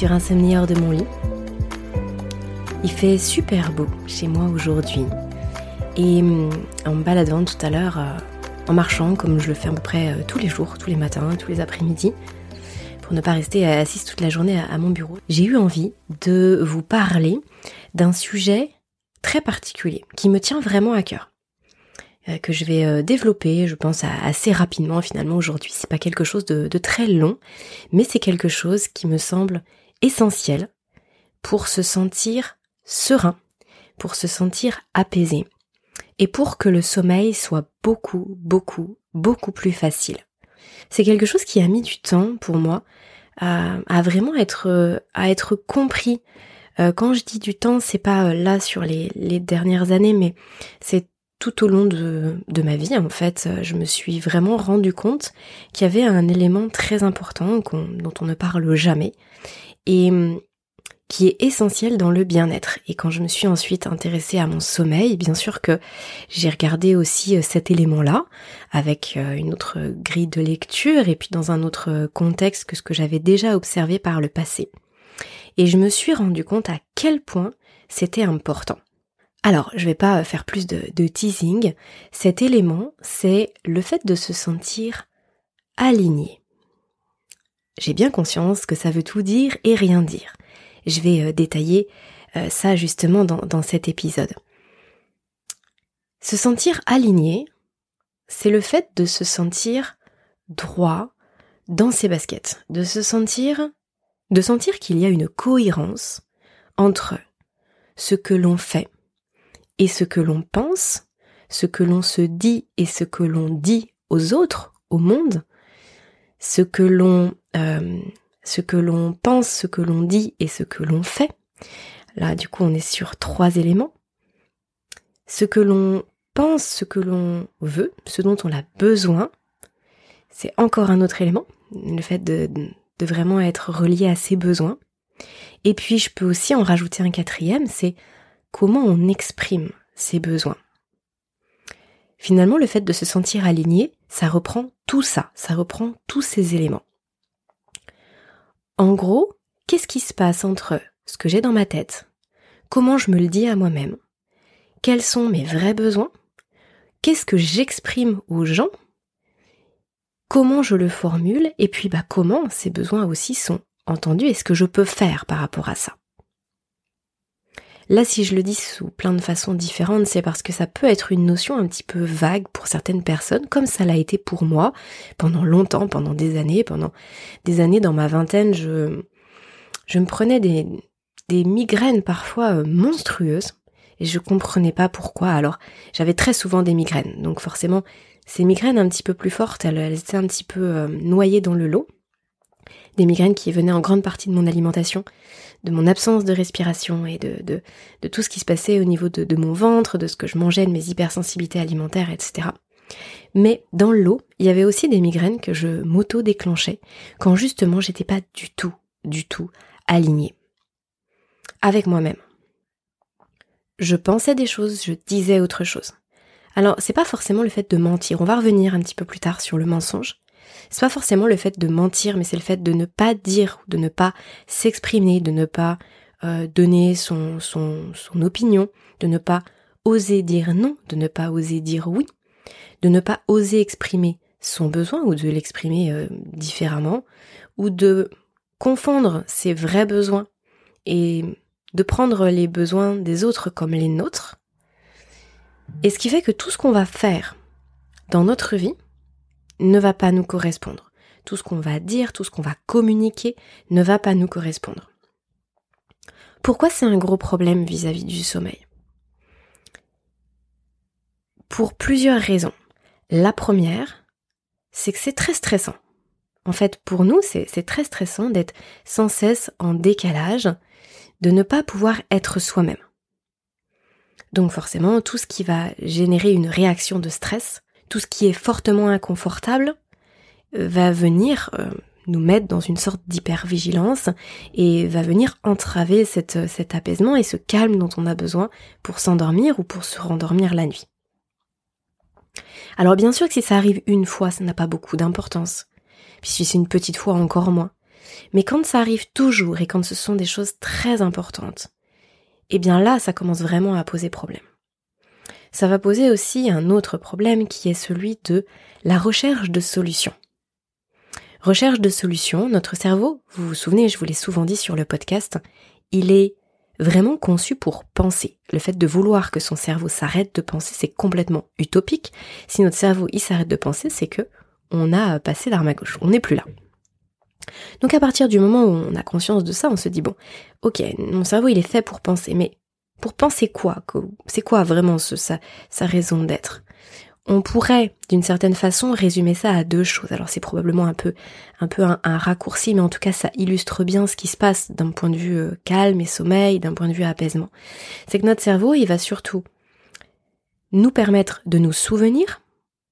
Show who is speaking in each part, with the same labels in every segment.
Speaker 1: sur Insomnie hors de mon lit. Il fait super beau chez moi aujourd'hui. Et hum, en me baladant tout à l'heure, euh, en marchant comme je le fais à peu près euh, tous les jours, tous les matins, tous les après-midi, pour ne pas rester assise toute la journée à mon bureau, j'ai eu envie de vous parler d'un sujet très particulier qui me tient vraiment à cœur. Euh, que je vais développer, je pense, assez rapidement finalement aujourd'hui. C'est pas quelque chose de, très long, mais c'est quelque chose qui me semble essentiel pour se sentir serein, pour se sentir apaisé, et pour que le sommeil soit beaucoup, beaucoup, beaucoup plus facile. C'est quelque chose qui a mis du temps pour moi à, vraiment être, à être compris. Euh, quand je dis du temps, c'est pas là sur les, dernières années, mais c'est tout au long de, ma vie, en fait, je me suis vraiment rendu compte qu'il y avait un élément très important dont on ne parle jamais et hum, qui est essentiel dans le bien-être. Et quand je me suis ensuite intéressée à mon sommeil, bien sûr que j'ai regardé aussi euh, cet élément-là avec euh, une autre grille de lecture et puis dans un autre contexte que ce que j'avais déjà observé par le passé. Et je me suis rendu compte à quel point c'était important. Alors, je vais pas faire plus de, teasing. Cet élément, c'est le fait de se sentir aligné. J'ai bien conscience que ça veut tout dire et rien dire. Je vais euh, détailler euh, ça justement dans, cet épisode. Se sentir aligné, c'est le fait de se sentir droit dans ses baskets, de se sentir, de sentir qu'il y a une cohérence entre ce que l'on fait, et ce que l'on pense, ce que l'on se dit et ce que l'on dit aux autres, au monde, ce que l'on euh, ce que l'on pense, ce que l'on dit et ce que l'on fait. Là, du coup, on est sur trois éléments. Ce que l'on pense, ce que l'on veut, ce dont on a besoin, c'est encore un autre élément, le fait de, de vraiment être relié à ses besoins. Et puis, je peux aussi en rajouter un quatrième, c'est comment on exprime ses besoins. Finalement, le fait de se sentir aligné, ça reprend tout ça, ça reprend tous ces éléments. En gros, qu'est-ce qui se passe entre ce que j'ai dans ma tête, comment je me le dis à moi-même, quels sont mes vrais besoins, qu'est-ce que j'exprime aux gens, comment je le formule, et puis bah comment ces besoins aussi sont entendus et ce que je peux faire par rapport à ça. Là, si je le dis sous plein de façons différentes, c'est parce que ça peut être une notion un petit peu vague pour certaines personnes, comme ça l'a été pour moi pendant longtemps, pendant des années, pendant des années dans ma vingtaine, je, je me prenais des, des migraines parfois euh, monstrueuses et je comprenais pas pourquoi. Alors, j'avais très souvent des migraines, donc forcément, ces migraines un petit peu plus fortes, elles, étaient un petit peu euh, noyées dans le lot. Des migraines qui venaient en grande partie de mon alimentation, de mon absence de respiration et de, de, de tout ce qui se passait au niveau de, de, mon ventre, de ce que je mangeais, de mes hypersensibilités alimentaires, etc. Mais dans l'eau, il y avait aussi des migraines que je m'auto-déclenchais quand justement j'étais pas du tout, du tout alignée avec moi-même. Je pensais des choses, je disais autre chose. Alors, c'est pas forcément le fait de mentir. On va revenir un petit peu plus tard sur le mensonge. C'est pas forcément le fait de mentir, mais c'est le fait de ne pas dire, de ne pas s'exprimer, de ne pas euh, donner son, son, son opinion, de ne pas oser dire non, de ne pas oser dire oui, de ne pas oser exprimer son besoin ou de l'exprimer euh, différemment, ou de confondre ses vrais besoins et de prendre les besoins des autres comme les nôtres. Et ce qui fait que tout ce qu'on va faire dans notre vie, ne va pas nous correspondre. Tout ce qu'on va dire, tout ce qu'on va communiquer ne va pas nous correspondre. Pourquoi c'est un gros problème vis-à-vis du sommeil? Pour plusieurs raisons. La première, c'est que c'est très stressant. En fait, pour nous, c'est très stressant d'être sans cesse en décalage, de ne pas pouvoir être soi-même. Donc forcément, tout ce qui va générer une réaction de stress tout ce qui est fortement inconfortable euh, va venir euh, nous mettre dans une sorte d'hypervigilance et va venir entraver euh, cet apaisement et ce calme dont on a besoin pour s'endormir ou pour se rendormir la nuit. Alors bien sûr que si ça arrive une fois, ça n'a pas beaucoup d'importance. Puis si c'est une petite fois, encore moins. Mais quand ça arrive toujours et quand ce sont des choses très importantes, eh bien là, ça commence vraiment à poser problème. Ça va poser aussi un autre problème qui est celui de la recherche de solutions. Recherche de solutions, notre cerveau, vous vous souvenez, je vous l'ai souvent dit sur le podcast, il est vraiment conçu pour penser. Le fait de vouloir que son cerveau s'arrête de penser, c'est complètement utopique. Si notre cerveau il s'arrête de penser, c'est que on a passé l'arme à gauche, on n'est plus là. Donc à partir du moment où on a conscience de ça, on se dit bon, ok, mon cerveau il est fait pour penser, mais pour penser quoi C'est quoi vraiment sa raison d'être? On pourrait, d'une certaine façon, résumer ça à deux choses. Alors c'est probablement un peu, un peu un, raccourci, mais en tout cas ça illustre bien ce qui se passe d'un point de vue euh, calme et sommeil, d'un point de vue apaisement. C'est que notre cerveau, il va surtout nous permettre de nous souvenir,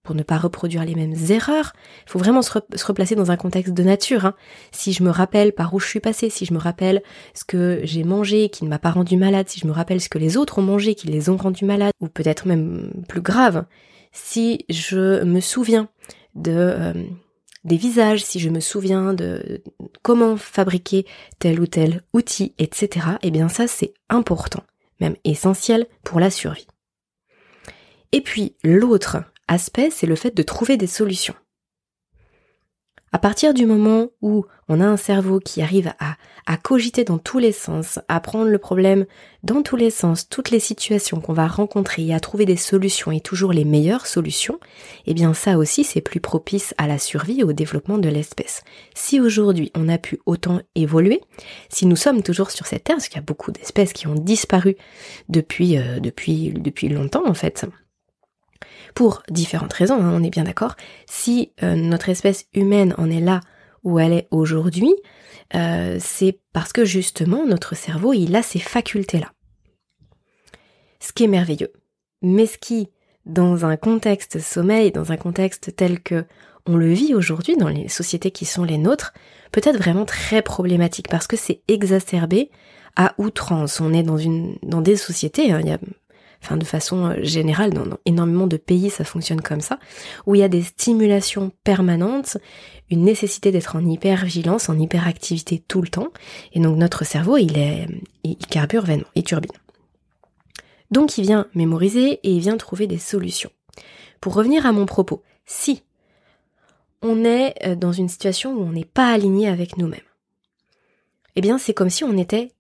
Speaker 1: pour ne pas reproduire les mêmes erreurs. Il faut vraiment se, replacer dans un contexte de nature. Hein. Si je me rappelle par où je suis passée, si je me rappelle ce que j'ai mangé qui ne m'a pas rendu malade, si je me rappelle ce que les autres ont mangé qui les ont rendus malades, ou peut-être même plus grave, si je me souviens euh, des visages, si je me souviens de comment fabriquer tel ou tel outil, etc., eh bien ça c'est important, même essentiel pour la survie. Et puis l'autre aspect, c'est le fait de trouver des solutions. À partir du moment où on a un cerveau qui arrive à, cogiter dans tous les sens, à prendre le problème dans tous les sens, toutes les situations qu'on va rencontrer et à trouver des solutions et toujours les meilleures solutions, eh bien ça aussi c'est plus propice à la survie et au développement de l'espèce. Si aujourd'hui on a pu autant évoluer, si nous sommes toujours sur cette terre, parce qu'il y a beaucoup d'espèces qui ont disparu depuis, euh, depuis, depuis longtemps en fait, pour différentes raisons, hein, on est bien d'accord. Si euh, notre espèce humaine en est là où elle est aujourd'hui, euh, c'est parce que justement notre cerveau, il a ces facultés-là. Ce qui est merveilleux. Mais ce qui, dans un contexte sommeil, dans un contexte tel que on le vit aujourd'hui dans les sociétés qui sont les nôtres, peut être vraiment très problématique parce que c'est exacerbé à outrance. On est dans une dans des sociétés, hein, il y enfin de façon euh, générale, dans, énormément de pays ça fonctionne comme ça, où il y a des stimulations permanentes, une nécessité d'être en hyper-vigilance, en hyperactivité tout le temps, et donc notre cerveau il est, il carbure vainement, il turbine. Donc il vient mémoriser et il vient trouver des solutions. Pour revenir à mon propos, si on est euh, dans une situation où on n'est pas aligné avec nous-mêmes, eh bien c'est comme si on était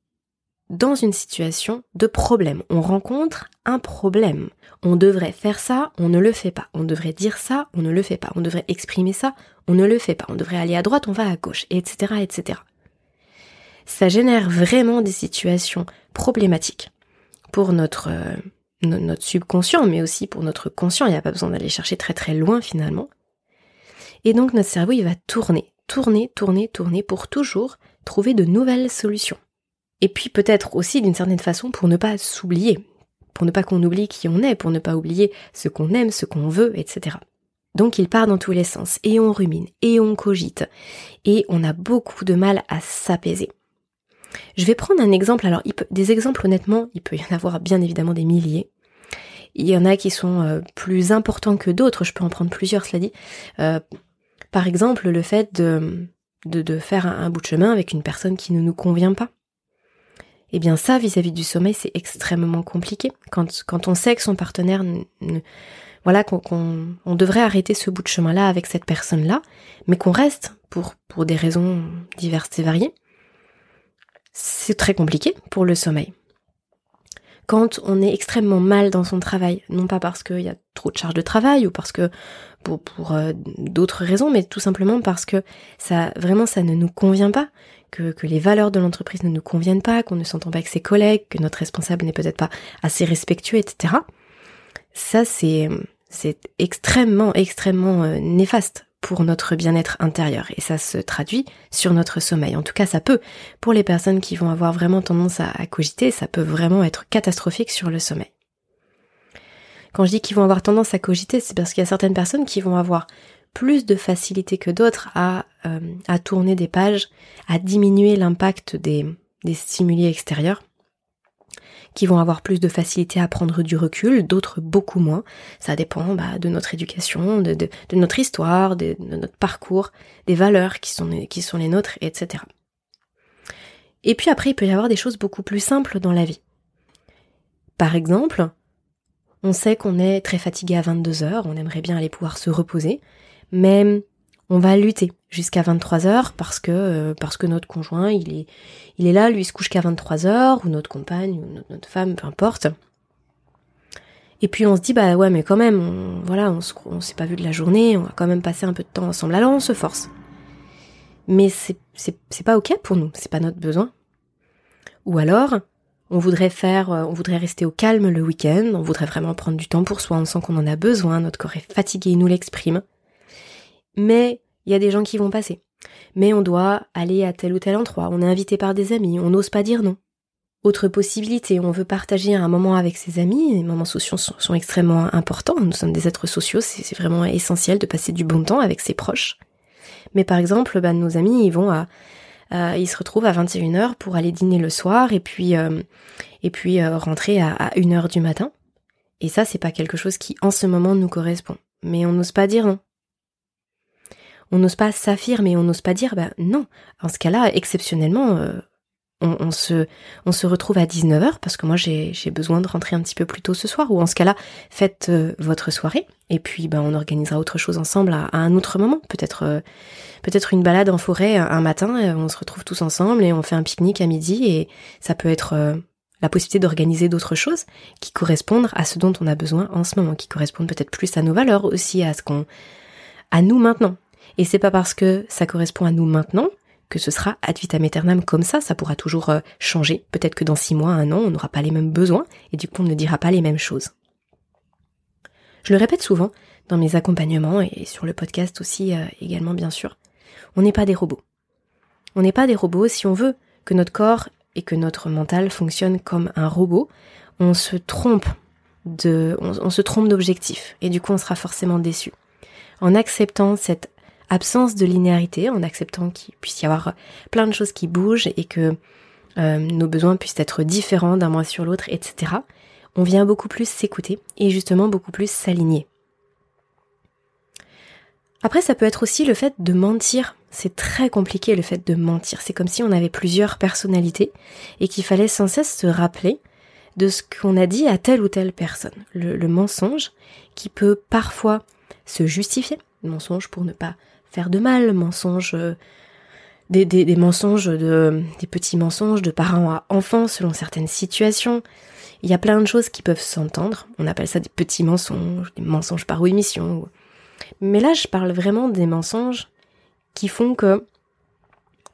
Speaker 1: dans une situation de problème. On rencontre un problème. On devrait faire ça, on ne le fait pas. On devrait dire ça, on ne le fait pas. On devrait exprimer ça, on ne le fait pas. On devrait aller à droite, on va à gauche, etc., etc. Ça génère vraiment des situations problématiques pour notre, euh, notre subconscient, mais aussi pour notre conscient. Il n'y a pas besoin d'aller chercher très très loin finalement. Et donc notre cerveau, il va tourner, tourner, tourner, tourner pour toujours trouver de nouvelles solutions. Et puis peut-être aussi d'une certaine façon pour ne pas s'oublier, pour ne pas qu'on oublie qui on est, pour ne pas oublier ce qu'on aime, ce qu'on veut, etc. Donc il part dans tous les sens, et on rumine, et on cogite, et on a beaucoup de mal à s'apaiser. Je vais prendre un exemple, alors des exemples honnêtement, il peut y en avoir bien évidemment des milliers. Il y en a qui sont euh, plus importants que d'autres, je peux en prendre plusieurs, cela dit. Euh, par exemple, le fait de, de, faire un bout de chemin avec une personne qui ne nous convient pas. Eh bien ça, vis-à-vis du sommeil, c'est extrêmement compliqué. Quand, quand on sait que son partenaire, voilà, qu'on on devrait arrêter ce bout de chemin-là avec cette personne-là, mais qu'on reste pour, pour des raisons diverses et variées, c'est très compliqué pour le sommeil. Quand on est extrêmement mal dans son travail, non pas parce qu'il y a trop de charge de travail ou parce que pour, pour euh, d'autres raisons, mais tout simplement parce que ça vraiment ça ne nous convient pas, que, les valeurs de l'entreprise ne nous conviennent pas, qu'on ne s'entend pas avec ses collègues, que notre responsable n'est peut-être pas assez respectueux, etc. Ça, c'est, extrêmement, extrêmement euh, néfaste pour notre bien-être intérieur et ça se traduit sur notre sommeil. En tout cas, ça peut, pour les personnes qui vont avoir vraiment tendance à cogiter, ça peut vraiment être catastrophique sur le sommeil. Quand je dis qu'ils vont avoir tendance à cogiter, c'est parce qu'il y a certaines personnes qui vont avoir plus de facilité que d'autres à, euh, à tourner des pages, à diminuer l'impact des, des stimuli extérieurs, qui vont avoir plus de facilité à prendre du recul, d'autres beaucoup moins. Ça dépend bah, de notre éducation, de, notre histoire, de, de, notre parcours, des valeurs qui sont, qui sont les nôtres, etc. Et puis après, il peut y avoir des choses beaucoup plus simples dans la vie. Par exemple, on sait qu'on est très fatigué à 22 heures, on aimerait bien aller pouvoir se reposer, mais on va lutter jusqu'à 23 heures parce que euh, parce que notre conjoint il est il est là, lui il se couche qu'à 23 heures ou notre compagne ou notre, femme, peu importe. Et puis on se dit bah ouais mais quand même on, voilà on, s'est pas vu de la journée, on va quand même passer un peu de temps ensemble. Alors on se force. Mais c'est c'est c'est pas ok pour nous, c'est pas notre besoin. Ou alors on voudrait faire, euh, on voudrait rester au calme le week-end, on voudrait vraiment prendre du temps pour soi, on sent qu'on en a besoin, notre corps est fatigué, il nous l'exprime. Mais il y a des gens qui vont passer. Mais on doit aller à tel ou tel endroit, on est invité par des amis, on n'ose pas dire non. Autre possibilité, on veut partager un moment avec ses amis, les moments sociaux sont, extrêmement importants, nous sommes des êtres sociaux, c'est vraiment essentiel de passer du bon temps avec ses proches. Mais par exemple, bah, nos amis, ils vont à, se retrouvent à 21h pour aller dîner le soir et puis, euh, et puis euh, rentrer à, à 1h du matin. Et ça, c'est pas quelque chose qui en ce moment nous correspond. Mais on n'ose pas dire non on n'ose pas s'affirmer, on n'ose pas dire bah non. En ce cas-là, exceptionnellement, euh, on, se, retrouve à 19h parce que moi j'ai besoin de rentrer un petit peu plus tôt ce soir ou en ce cas-là, faites euh, votre soirée et puis bah, on organisera autre chose ensemble à, un autre moment, peut-être euh, peut-être une balade en forêt un matin, on se retrouve tous ensemble et on fait un pique-nique à midi et ça peut être la possibilité d'organiser d'autres choses qui correspondent à ce dont on a besoin en ce moment, qui correspondent peut-être plus à nos valeurs aussi, à ce qu'on à nous maintenant. Et c'est pas parce que ça correspond à nous maintenant que ce sera ad vitam aeternam comme ça, ça pourra toujours euh, changer. Peut-être que dans six mois, un an, on n'aura pas les mêmes besoins et du coup on ne dira pas les mêmes choses. Je le répète souvent dans mes accompagnements et sur le podcast aussi euh, également bien sûr. On n'est pas des robots. On n'est pas des robots si on veut que notre corps et que notre mental fonctionnent comme un robot, on se trompe de, on se trompe d'objectif et du coup on sera forcément déçu. En acceptant cette absence de linéarité, en acceptant qu'il puisse y avoir plein de choses qui bougent et que euh, nos besoins puissent être différents d'un mois sur l'autre, etc., on vient beaucoup plus s'écouter et justement beaucoup plus s'aligner. Après, ça peut être aussi le fait de mentir. C'est très compliqué le fait de mentir. C'est comme si on avait plusieurs personnalités et qu'il fallait sans cesse se rappeler de ce qu'on a dit à telle ou telle personne. Le, mensonge qui peut parfois se justifier, le mensonge pour ne pas faire de mal, mensonges, euh, des, mensonges de, des petits mensonges de parents à enfants selon certaines situations. Il y a plein de choses qui peuvent s'entendre. On appelle ça des petits mensonges, des mensonges par émission. Mais là, je parle vraiment des mensonges qui font que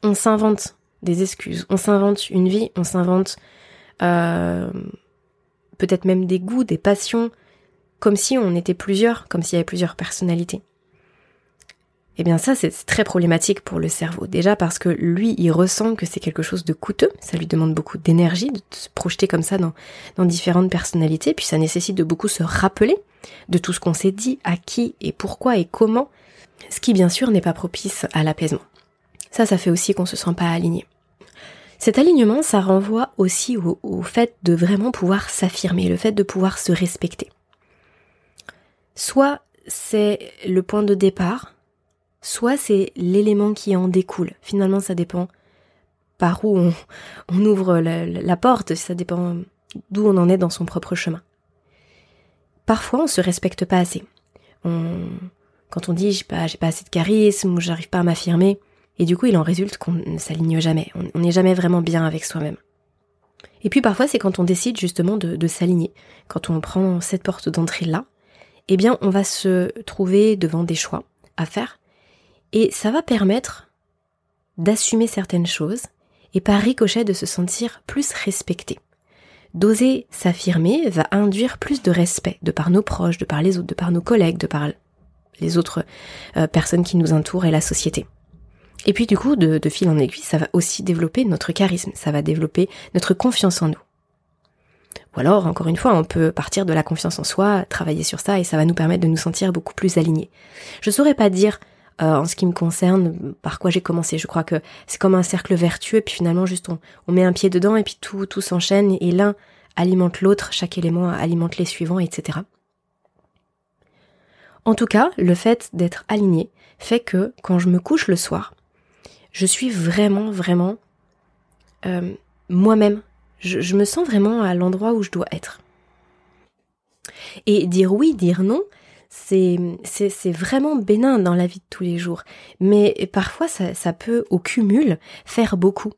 Speaker 1: on s'invente des excuses, on s'invente une vie, on s'invente euh, peut-être même des goûts, des passions, comme si on était plusieurs, comme s'il y avait plusieurs personnalités. Eh bien ça, c'est très problématique pour le cerveau. Déjà parce que lui, il ressent que c'est quelque chose de coûteux, ça lui demande beaucoup d'énergie de se projeter comme ça dans, différentes personnalités, puis ça nécessite de beaucoup se rappeler de tout ce qu'on s'est dit, à qui et pourquoi et comment, ce qui bien sûr n'est pas propice à l'apaisement. Ça, ça fait aussi qu'on se sent pas aligné. Cet alignement, ça renvoie aussi au, au fait de vraiment pouvoir s'affirmer, le fait de pouvoir se respecter. Soit c'est le point de départ, soit c'est l'élément qui en découle. Finalement, ça dépend par où on, ouvre la, porte, ça dépend d'où on en est dans son propre chemin. Parfois, on se respecte pas assez. quand on dit j'ai pas, pas assez de charisme ou j'arrive pas à m'affirmer, et du coup, il en résulte qu'on ne s'aligne jamais. On n'est jamais vraiment bien avec soi-même. Et puis parfois, c'est quand on décide justement de, de s'aligner. Quand on prend cette porte d'entrée là, eh bien, on va se trouver devant des choix à faire et ça va permettre d'assumer certaines choses et par ricochet de se sentir plus respecté. D'oser s'affirmer va induire plus de respect de par nos proches, de par les autres, de par nos collègues, de par les autres euh, personnes qui nous entourent et la société. Et puis du coup, de, fil en aiguille, ça va aussi développer notre charisme, ça va développer notre confiance en nous. Ou alors, encore une fois, on peut partir de la confiance en soi, travailler sur ça, et ça va nous permettre de nous sentir beaucoup plus alignés. Je saurais pas dire euh, en ce qui me concerne, par quoi j'ai commencé. Je crois que c'est comme un cercle vertueux, puis finalement juste on, met un pied dedans et puis tout, tout s'enchaîne et l'un alimente l'autre, chaque élément alimente les suivants, etc. En tout cas, le fait d'être aligné fait que quand je me couche le soir, je suis vraiment, vraiment euh, moi-même. Je, me sens vraiment à l'endroit où je dois être. Et dire oui, dire non, c'est, vraiment bénin dans la vie de tous les jours. Mais parfois, ça, ça peut, au cumul, faire beaucoup.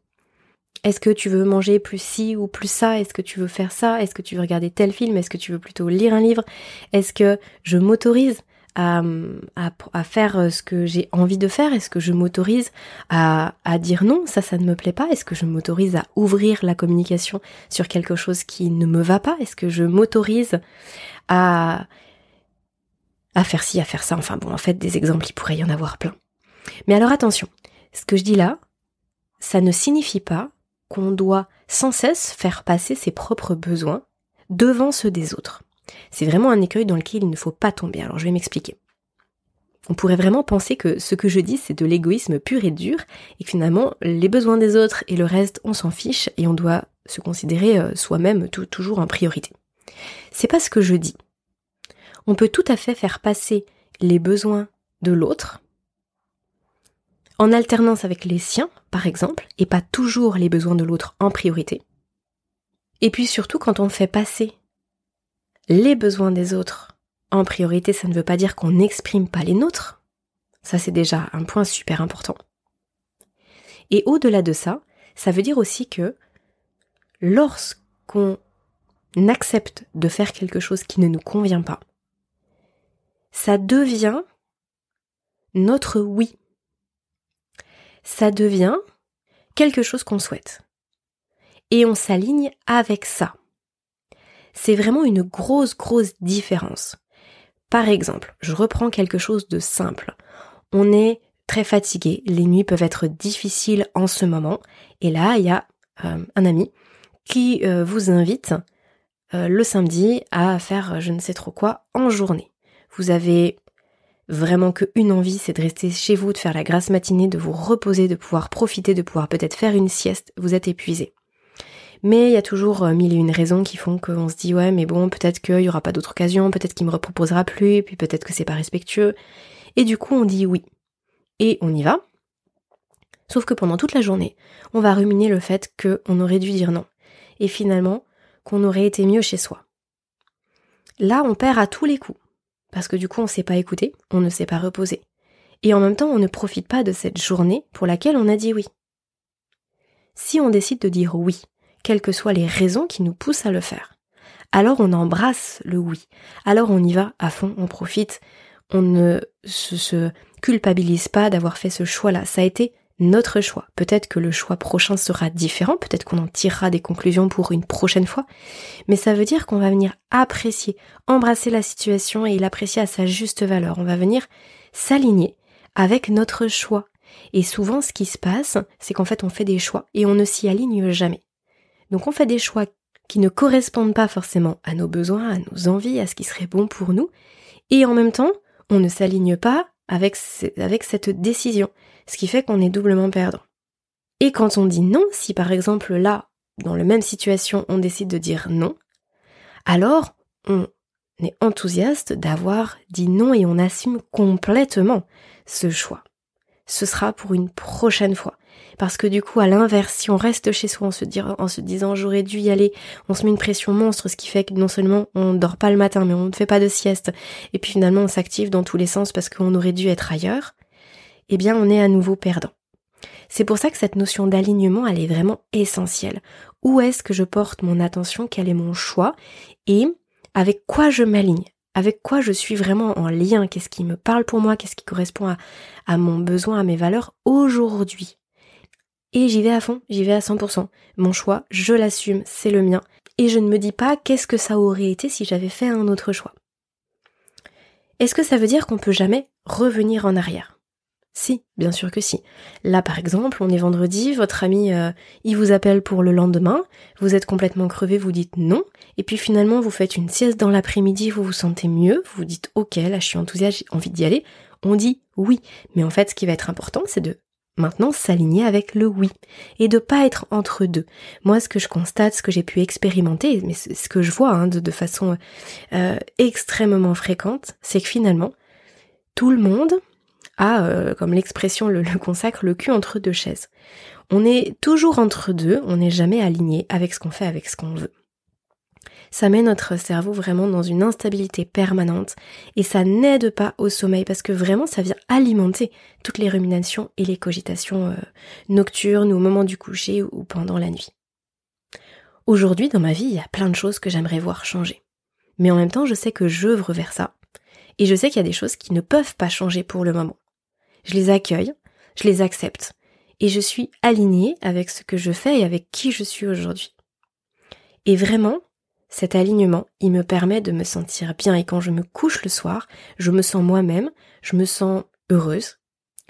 Speaker 1: Est-ce que tu veux manger plus ci ou plus ça? Est-ce que tu veux faire ça? Est-ce que tu veux regarder tel film? Est-ce que tu veux plutôt lire un livre? Est-ce que je m'autorise à, à, faire euh, ce que j'ai envie de faire? Est-ce que je m'autorise à, à dire non? Ça, ça ne me plaît pas. Est-ce que je m'autorise à ouvrir la communication sur quelque chose qui ne me va pas? Est-ce que je m'autorise à, à faire ci, à faire ça Enfin bon, en fait, des exemples, il pourrait y en avoir plein. Mais alors attention, ce que je dis là, ça ne signifie pas qu'on doit sans cesse faire passer ses propres besoins devant ceux des autres. C'est vraiment un écueil dans lequel il ne faut pas tomber. Alors je vais m'expliquer. On pourrait vraiment penser que ce que je dis c'est de l'égoïsme pur et dur et que finalement les besoins des autres et le reste on s'en fiche et on doit se considérer euh, soi-même toujours en priorité. C'est pas ce que je dis. On peut tout à fait faire passer les besoins de l'autre en alternance avec les siens, par exemple, et pas toujours les besoins de l'autre en priorité. Et puis surtout quand on fait passer les besoins des autres en priorité, ça ne veut pas dire qu'on n'exprime pas les nôtres. Ça, c'est déjà un point super important. Et au-delà de ça, ça veut dire aussi que lorsqu'on accepte de faire quelque chose qui ne nous convient pas, ça devient notre oui. Ça devient quelque chose qu'on souhaite. Et on s'aligne avec ça c'est vraiment une grosse, grosse différence. Par exemple, je reprends quelque chose de simple. On est très fatigué, les nuits peuvent être difficiles en ce moment, et là, il y a euh, un ami qui euh, vous invite euh, le samedi à faire je ne sais trop quoi en journée. Vous avez vraiment qu'une envie, c'est de rester chez vous, de faire la grasse matinée, de vous reposer, de pouvoir profiter, de pouvoir peut-être faire une sieste, vous êtes épuisé. Mais il y a toujours euh, mille et une raisons qui font qu'on se dit ouais mais bon peut-être qu'il y aura pas d'autre occasion, peut-être qu'il me reproposera plus, puis peut-être que c'est pas respectueux. Et du coup on dit oui. Et on y va. Sauf que pendant toute la journée, on va ruminer le fait qu'on aurait dû dire non. Et finalement, qu'on aurait été mieux chez soi. Là, on perd à tous les coups. Parce que du coup, on ne sait pas écouter, on ne sait pas reposer. Et en même temps, on ne profite pas de cette journée pour laquelle on a dit oui. Si on décide de dire oui quelles que soient les raisons qui nous poussent à le faire. Alors on embrasse le oui. Alors on y va à fond, on profite. On ne se, culpabilise pas d'avoir fait ce choix-là. Ça a été notre choix. Peut-être que le choix prochain sera différent, peut-être qu'on en tirera des conclusions pour une prochaine fois, mais ça veut dire qu'on va venir apprécier, embrasser la situation et l'apprécier à sa juste valeur. On va venir s'aligner avec notre choix. Et souvent, ce qui se passe, c'est qu'en fait, on fait des choix et on ne s'y aligne jamais. Donc on fait des choix qui ne correspondent pas forcément à nos besoins, à nos envies, à ce qui serait bon pour nous, et en même temps, on ne s'aligne pas avec, avec cette décision, ce qui fait qu'on est doublement perdant. Et quand on dit non, si par exemple là, dans la même situation, on décide de dire non, alors on est enthousiaste d'avoir dit non et on assume complètement ce choix. Ce sera pour une prochaine fois. Parce que du coup, à l'inverse, si on reste chez soi en se, en se disant j'aurais dû y aller, on se met une pression monstre, ce qui fait que non seulement on ne dort pas le matin, mais on ne fait pas de sieste, et puis finalement on s'active dans tous les sens parce qu'on aurait dû être ailleurs, eh bien on est à nouveau perdant. C'est pour ça que cette notion d'alignement, elle est vraiment essentielle. Où est-ce que je porte mon attention? Quel est mon choix? Et avec quoi je m'aligne? Avec quoi je suis vraiment en lien, qu'est-ce qui me parle pour moi, qu'est-ce qui correspond à, mon besoin, à mes valeurs aujourd'hui? Et j'y vais à fond, j'y vais à 100%. Mon choix, je l'assume, c'est le mien, et je ne me dis pas qu'est-ce que ça aurait été si j'avais fait un autre choix. Est-ce que ça veut dire qu'on peut jamais revenir en arrière? Si, bien sûr que si. Là par exemple, on est vendredi, votre ami euh, il vous appelle pour le lendemain, vous êtes complètement crevé, vous dites non, et puis finalement vous faites une sieste dans l'après-midi, vous vous sentez mieux, vous vous dites ok, là je suis enthousiaste, j'ai envie d'y aller, on dit oui. Mais en fait ce qui va être important c'est de maintenant s'aligner avec le oui et de pas être entre deux. Moi, ce que je constate, ce que j'ai pu expérimenter, mais ce que je vois hein, de, façon euh, extrêmement fréquente, c'est que finalement, tout le monde a, euh, comme l'expression le, consacre, le cul entre deux chaises. On est toujours entre deux, on n'est jamais aligné avec ce qu'on fait, avec ce qu'on veut ça met notre cerveau vraiment dans une instabilité permanente et ça n'aide pas au sommeil parce que vraiment ça vient alimenter toutes les ruminations et les cogitations euh, nocturnes ou au moment du coucher ou pendant la nuit. Aujourd'hui dans ma vie, il y a plein de choses que j'aimerais voir changer. Mais en même temps, je sais que j'œuvre vers ça et je sais qu'il y a des choses qui ne peuvent pas changer pour le moment. Je les accueille, je les accepte et je suis alignée avec ce que je fais et avec qui je suis aujourd'hui. Et vraiment, cet alignement, il me permet de me sentir bien et quand je me couche le soir, je me sens moi-même, je me sens heureuse,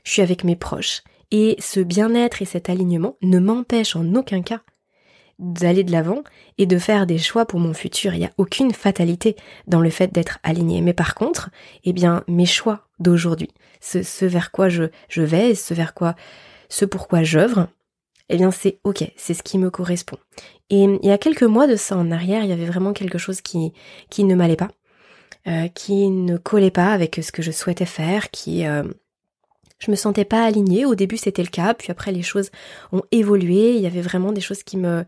Speaker 1: je suis avec mes proches et ce bien-être et cet alignement ne m'empêchent en aucun cas d'aller de l'avant et de faire des choix pour mon futur. Il n'y a aucune fatalité dans le fait d'être aligné. Mais par contre, eh bien, mes choix d'aujourd'hui, ce, vers quoi je, je vais, ce vers quoi, ce pourquoi j'œuvre, eh bien c'est ok, c'est ce qui me correspond. Et il y a quelques mois de ça en arrière, il y avait vraiment quelque chose qui, qui ne m'allait pas, euh, qui ne collait pas avec ce que je souhaitais faire, qui... Euh, je me sentais pas alignée. Au début, c'était le cas, puis après, les choses ont évolué. Il y avait vraiment des choses qui me,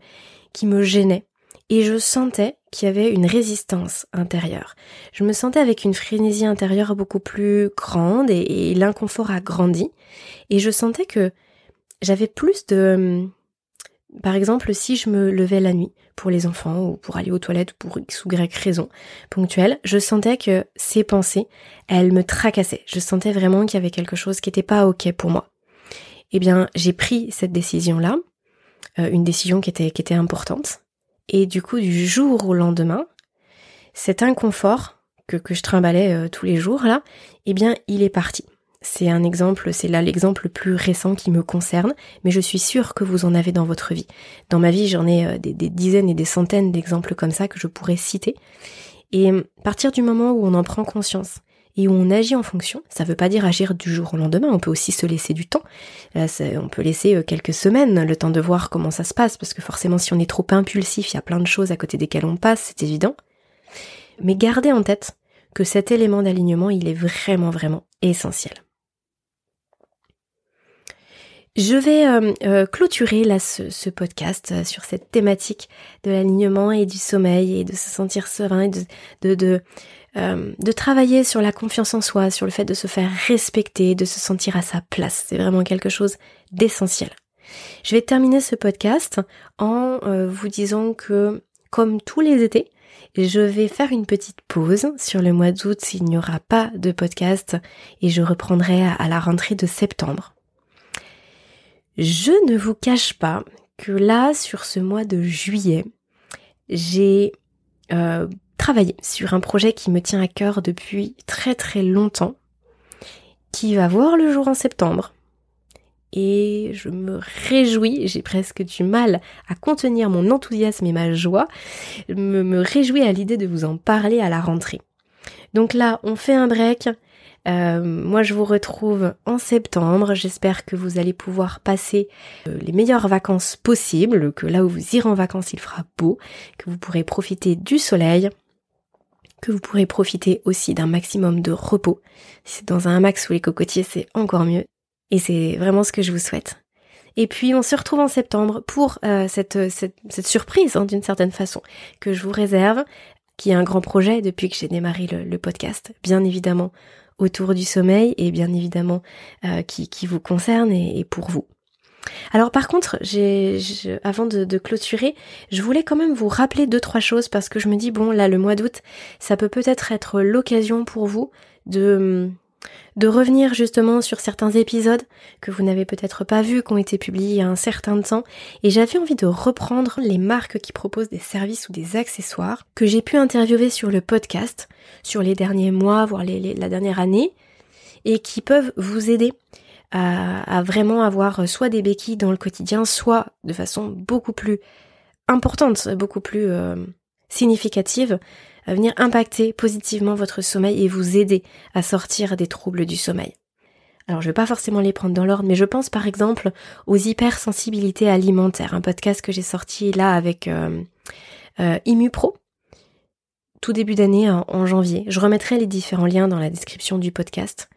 Speaker 1: qui me gênaient. Et je sentais qu'il y avait une résistance intérieure. Je me sentais avec une frénésie intérieure beaucoup plus grande et, l'inconfort a grandi. Et je sentais que j'avais plus de par exemple, si je me levais la nuit pour les enfants ou pour aller aux toilettes pour X ou Y raison ponctuelle, je sentais que ces pensées, elles me tracassaient. Je sentais vraiment qu'il y avait quelque chose qui n'était pas ok pour moi. Eh bien, j'ai pris cette décision-là, euh, une décision qui était, qui était importante. Et du coup, du jour au lendemain, cet inconfort que, que je trimballais euh, tous les jours là, eh bien, il est parti. C'est un exemple, c'est là l'exemple le plus récent qui me concerne, mais je suis sûre que vous en avez dans votre vie. Dans ma vie, j'en ai euh, des, dizaines et des centaines d'exemples comme ça que je pourrais citer. Et euh, partir du moment où on en prend conscience et où on agit en fonction, ça ne veut pas dire agir du jour au lendemain, on peut aussi se laisser du temps. on peut laisser euh, quelques semaines, le temps de voir comment ça se passe, parce que forcément si on est trop impulsif, il y a plein de choses à côté desquelles on passe, c'est évident. Mais gardez en tête que cet élément d'alignement, il est vraiment, vraiment essentiel. Je vais euh, euh, clôturer là ce, podcast euh, sur cette thématique de l'alignement et du sommeil et de se sentir serein et de, de, travailler sur la confiance en soi, sur le fait de se faire respecter, de se sentir à sa place. C'est vraiment quelque chose d'essentiel. Je vais terminer ce podcast en vous disant que comme tous les étés, je vais faire une petite pause sur le mois d'août. Il n'y aura pas de podcast et je reprendrai à la rentrée de septembre. Je ne vous cache pas que là, sur ce mois de juillet, j'ai euh, travaillé sur un projet qui me tient à cœur depuis très très longtemps, qui va voir le jour en septembre. Et je me réjouis, j'ai presque du mal à contenir mon enthousiasme et ma joie, me, me réjouis à l'idée de vous en parler à la rentrée. Donc là, on fait un break, euh, moi, je vous retrouve en septembre. J'espère que vous allez pouvoir passer euh, les meilleures vacances possibles, que là où vous irez en vacances, il fera beau, que vous pourrez profiter du soleil, que vous pourrez profiter aussi d'un maximum de repos. Si c'est dans un hamac sous les cocotiers, c'est encore mieux. Et c'est vraiment ce que je vous souhaite. Et puis on se retrouve en septembre pour euh, cette, cette, cette, surprise, hein, d'une certaine façon, que je vous réserve, qui est un grand projet depuis que j'ai démarré le, le podcast. Bien évidemment, autour du sommeil et bien évidemment euh, qui, qui, vous concerne et, pour vous. Alors par contre, avant de, de, clôturer, je voulais quand même vous rappeler deux trois choses parce que je me dis bon là le mois d'août, ça peut peut-être être l'occasion pour vous de de revenir justement sur certains épisodes que vous n'avez peut-être pas vus, qui ont été publiés il y a un certain temps, et j'avais envie de reprendre les marques qui proposent des services ou des accessoires que j'ai pu interviewer sur le podcast, sur les derniers mois, voire la dernière année, et qui peuvent vous aider à, vraiment avoir soit des béquilles dans le quotidien, soit de façon beaucoup plus importante, beaucoup plus euh, significative, venir impacter positivement votre sommeil et vous aider à sortir des troubles du sommeil. Alors je vais pas forcément les prendre dans l'ordre, mais je pense par exemple aux hypersensibilités alimentaires, un podcast que j'ai sorti là avec euh, euh ImuPro, tout début d'année en, janvier. Je remettrai les différents liens dans la description du podcast.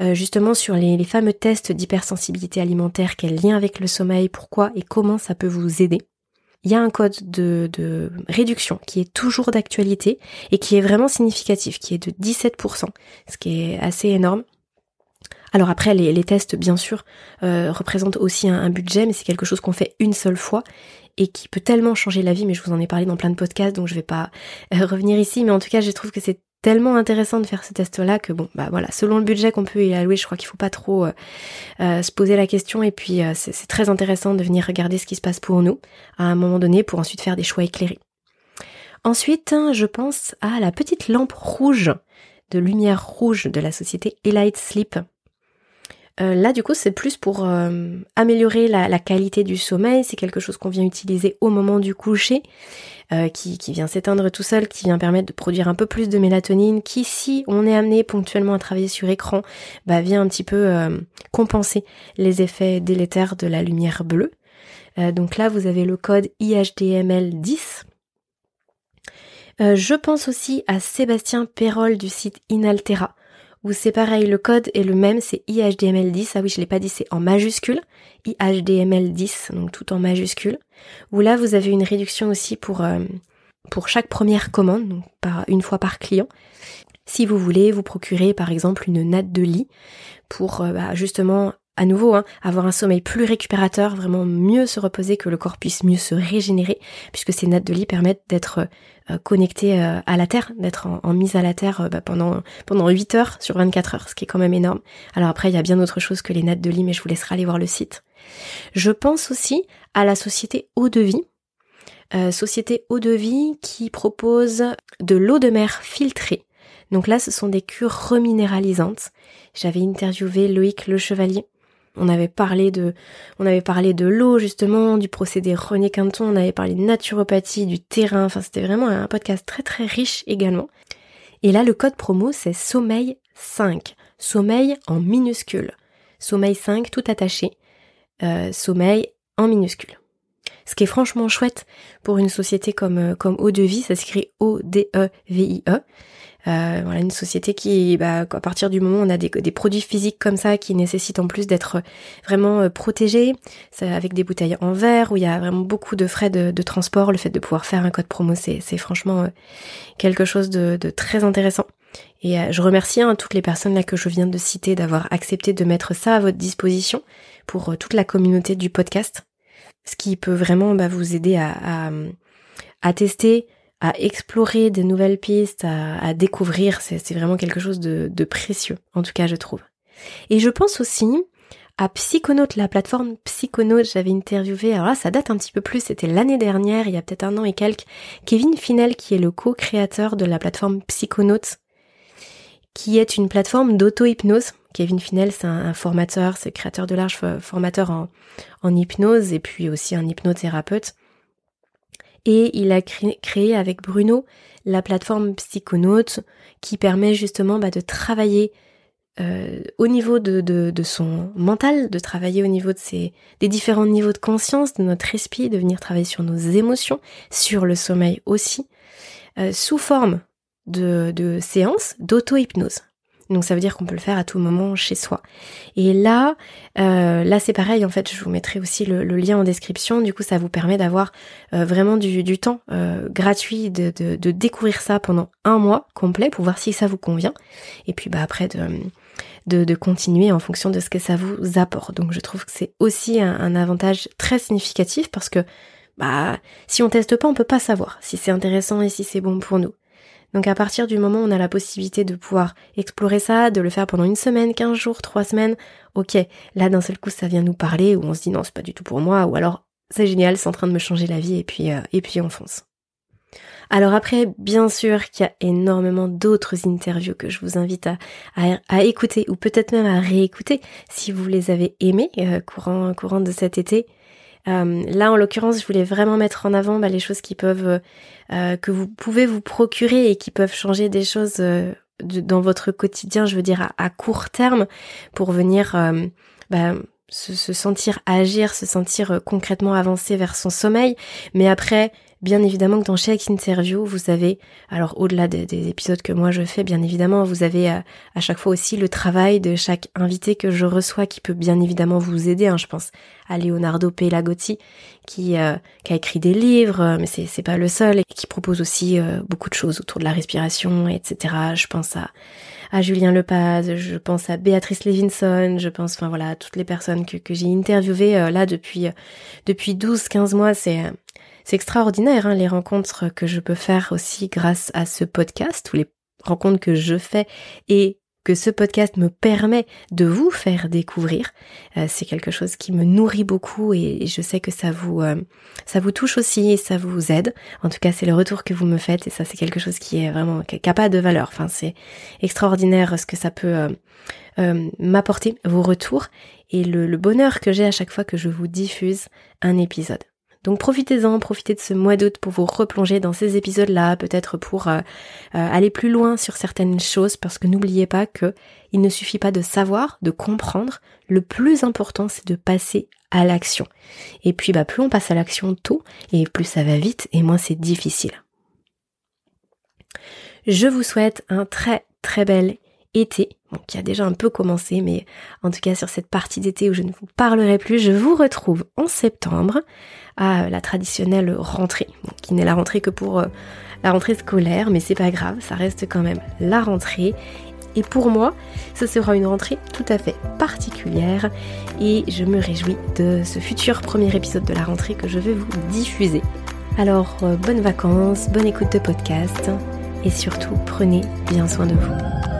Speaker 1: Euh, justement sur les, fameux tests d'hypersensibilité alimentaire, quel lien avec le sommeil, pourquoi et comment ça peut vous aider. Il y a un code de, réduction qui est toujours d'actualité et qui est vraiment significatif, qui est de 17%, ce qui est assez énorme. Alors après, les, tests, bien sûr, euh, représentent aussi un, budget, mais c'est quelque chose qu'on fait une seule fois et qui peut tellement changer la vie, mais je vous en ai parlé dans plein de podcasts, donc je vais pas euh, revenir ici, mais en tout cas, je trouve que c'est tellement intéressant de faire ce test-là que bon, bah voilà, selon le budget qu'on peut y allouer, je crois qu'il faut pas trop euh, se poser la question, et puis c'est très intéressant de venir regarder ce qui se passe pour nous à un moment donné pour ensuite faire des choix éclairés. Ensuite, je pense à la petite lampe rouge de lumière rouge de la société Elite Sleep euh, là, du coup, c'est plus pour euh, améliorer la, qualité du sommeil. C'est quelque chose qu'on vient utiliser au moment du coucher, euh, qui, vient s'éteindre tout seul, qui vient permettre de produire un peu plus de mélatonine, qui, si on est amené ponctuellement à travailler sur écran, bah, vient un petit peu compenser les effets délétères de la lumière bleue. donc là, vous avez le code IHDML10. je pense aussi à Sébastien Perrol du site Inaltera où c'est pareil, le code est le même, c'est IHDML10, ah oui je l'ai pas dit, c'est en majuscule, IHDML10, donc tout en majuscule, où là vous avez une réduction aussi pour, euh, pour chaque première commande, donc une fois par client. Si vous voulez vous procurer par exemple une natte de lit pour euh, bah, justement à nouveau, hein, avoir un sommeil plus récupérateur, vraiment mieux se reposer, que le corps puisse mieux se régénérer, puisque ces nattes de lit permettent d'être euh, connectées euh, à la Terre, d'être en, mise à la Terre euh, bah, pendant, pendant 8 heures sur 24 heures, ce qui est quand même énorme. Alors après, il y a bien d'autres choses que les nattes de lit, mais je vous laisserai aller voir le site. Je pense aussi à la société Eau de Vie, société Eau de Vie qui propose de l'eau de mer filtrée. Donc là, ce sont des cures reminéralisantes. J'avais interviewé Loïc Le Chevalier, on avait parlé de, l'eau justement, du procédé René Quinton, on avait parlé de naturopathie, du terrain. Enfin, c'était vraiment un podcast très très riche également. Et là, le code promo, c'est sommeil 5. Sommeil en minuscule. Sommeil 5, tout attaché. Euh, sommeil en minuscule. Ce qui est franchement chouette pour une société comme, euh, comme Eau de Vie, ça s'écrit O-D-E-V-I-E. -E. Euh, voilà, une société qui, bah, à partir du moment où on a des, produits physiques comme ça qui nécessitent en plus d'être vraiment euh, protégés, avec des bouteilles en verre où il y a vraiment beaucoup de frais de, transport, le fait de pouvoir faire un code promo, c'est franchement euh, quelque chose de, très intéressant. Et je remercie hein, toutes les personnes là que je viens de citer d'avoir accepté de mettre ça à votre disposition pour toute la communauté du podcast, ce qui peut vraiment bah, vous aider à, à tester à explorer des nouvelles pistes, à, découvrir. C'est vraiment quelque chose de, précieux, en tout cas, je trouve. Et je pense aussi à Psychonaut, la plateforme Psychonaut, j'avais interviewé, alors là ça date un petit peu plus, c'était l'année dernière, il y a peut-être un an et quelques, Kevin Finel qui est le co-créateur de la plateforme Psychonaut, qui est une plateforme d'auto-hypnose. Kevin Finel, c'est un, formateur, c'est créateur de large formateur en, en hypnose et puis aussi un hypnothérapeute et il a créé, avec Bruno la plateforme Psychonautes qui permet justement bah, de travailler euh, au niveau de, son mental, de travailler au niveau de ses, des différents niveaux de conscience, de notre esprit, de venir travailler sur nos émotions, sur le sommeil aussi, euh, sous forme de, de séances d'auto-hypnose. Donc ça veut dire qu'on peut le faire à tout moment chez soi. Et là, euh, là c'est pareil, en fait, je vous mettrai aussi le, lien en description. Du coup, ça vous permet d'avoir euh, vraiment du, temps euh, gratuit de, de, découvrir ça pendant un mois complet pour voir si ça vous convient. Et puis bah après de, de, de continuer en fonction de ce que ça vous apporte. Donc je trouve que c'est aussi un, un avantage très significatif parce que bah si on teste pas, on peut pas savoir si c'est intéressant et si c'est bon pour nous. Donc à partir du moment où on a la possibilité de pouvoir explorer ça, de le faire pendant une semaine, quinze jours, trois semaines, ok, là d'un seul coup ça vient nous parler, ou on se dit non c'est pas du tout pour moi, ou alors c'est génial, c'est en train de me changer la vie, et puis, euh, et puis on fonce. Alors après, bien sûr qu'il y a énormément d'autres interviews que je vous invite à, à, écouter ou peut-être même à réécouter si vous les avez aimées euh, courant, courant de cet été. Euh, là, en l'occurrence, je voulais vraiment mettre en avant bah, les choses qui peuvent, euh, que vous pouvez vous procurer et qui peuvent changer des choses euh, dans votre quotidien, je veux dire à, court terme, pour venir euh, bah, se, se, sentir agir, se sentir euh, concrètement avancer vers son sommeil. Mais après, Bien évidemment que dans chaque interview, vous avez, alors au-delà des, épisodes que moi je fais, bien évidemment, vous avez à, chaque fois aussi le travail de chaque invité que je reçois qui peut bien évidemment vous aider. Hein. Je pense à Leonardo Pelagotti qui, euh, qui a écrit des livres, euh, mais c'est pas le seul, et qui propose aussi euh, beaucoup de choses autour de la respiration, etc. Je pense à à Julien Lepaz, je pense à Béatrice Levinson, je pense, enfin voilà, à toutes les personnes que, que j'ai interviewées là depuis depuis 12-15 mois, c'est c'est extraordinaire hein, les rencontres que je peux faire aussi grâce à ce podcast ou les rencontres que je fais et que ce podcast me permet de vous faire découvrir. Euh, c'est quelque chose qui me nourrit beaucoup et je sais que ça vous euh, ça vous touche aussi et ça vous aide. En tout cas, c'est le retour que vous me faites et ça c'est quelque chose qui est vraiment qui n'a de valeur. Enfin, c'est extraordinaire ce que ça peut euh, m'apporter vos retours et le bonheur que j'ai à chaque fois que je vous diffuse un épisode. Donc profitez-en, profitez de ce mois d'août pour vous replonger dans ces épisodes-là, peut-être pour euh, euh, aller plus loin sur certaines choses, parce que n'oubliez pas que il ne suffit pas de savoir, de comprendre. Le plus important, c'est de passer à l'action. Et puis, bah, plus on passe à l'action tôt, et plus ça va vite, et moins c'est difficile. Je vous souhaite un très très bel été, qui a déjà un peu commencé, mais en tout cas sur cette partie d'été où je ne vous parlerai plus, je vous retrouve en septembre à la traditionnelle rentrée, qui n'est la rentrée que pour euh, la rentrée scolaire, mais c'est pas grave, ça reste quand même la rentrée. Et pour moi, ce sera une rentrée tout à fait particulière et je me réjouis de ce futur premier épisode de la rentrée que je vais vous diffuser. Alors, euh, bonnes vacances, bonne écoute de podcast et surtout, prenez bien soin de vous.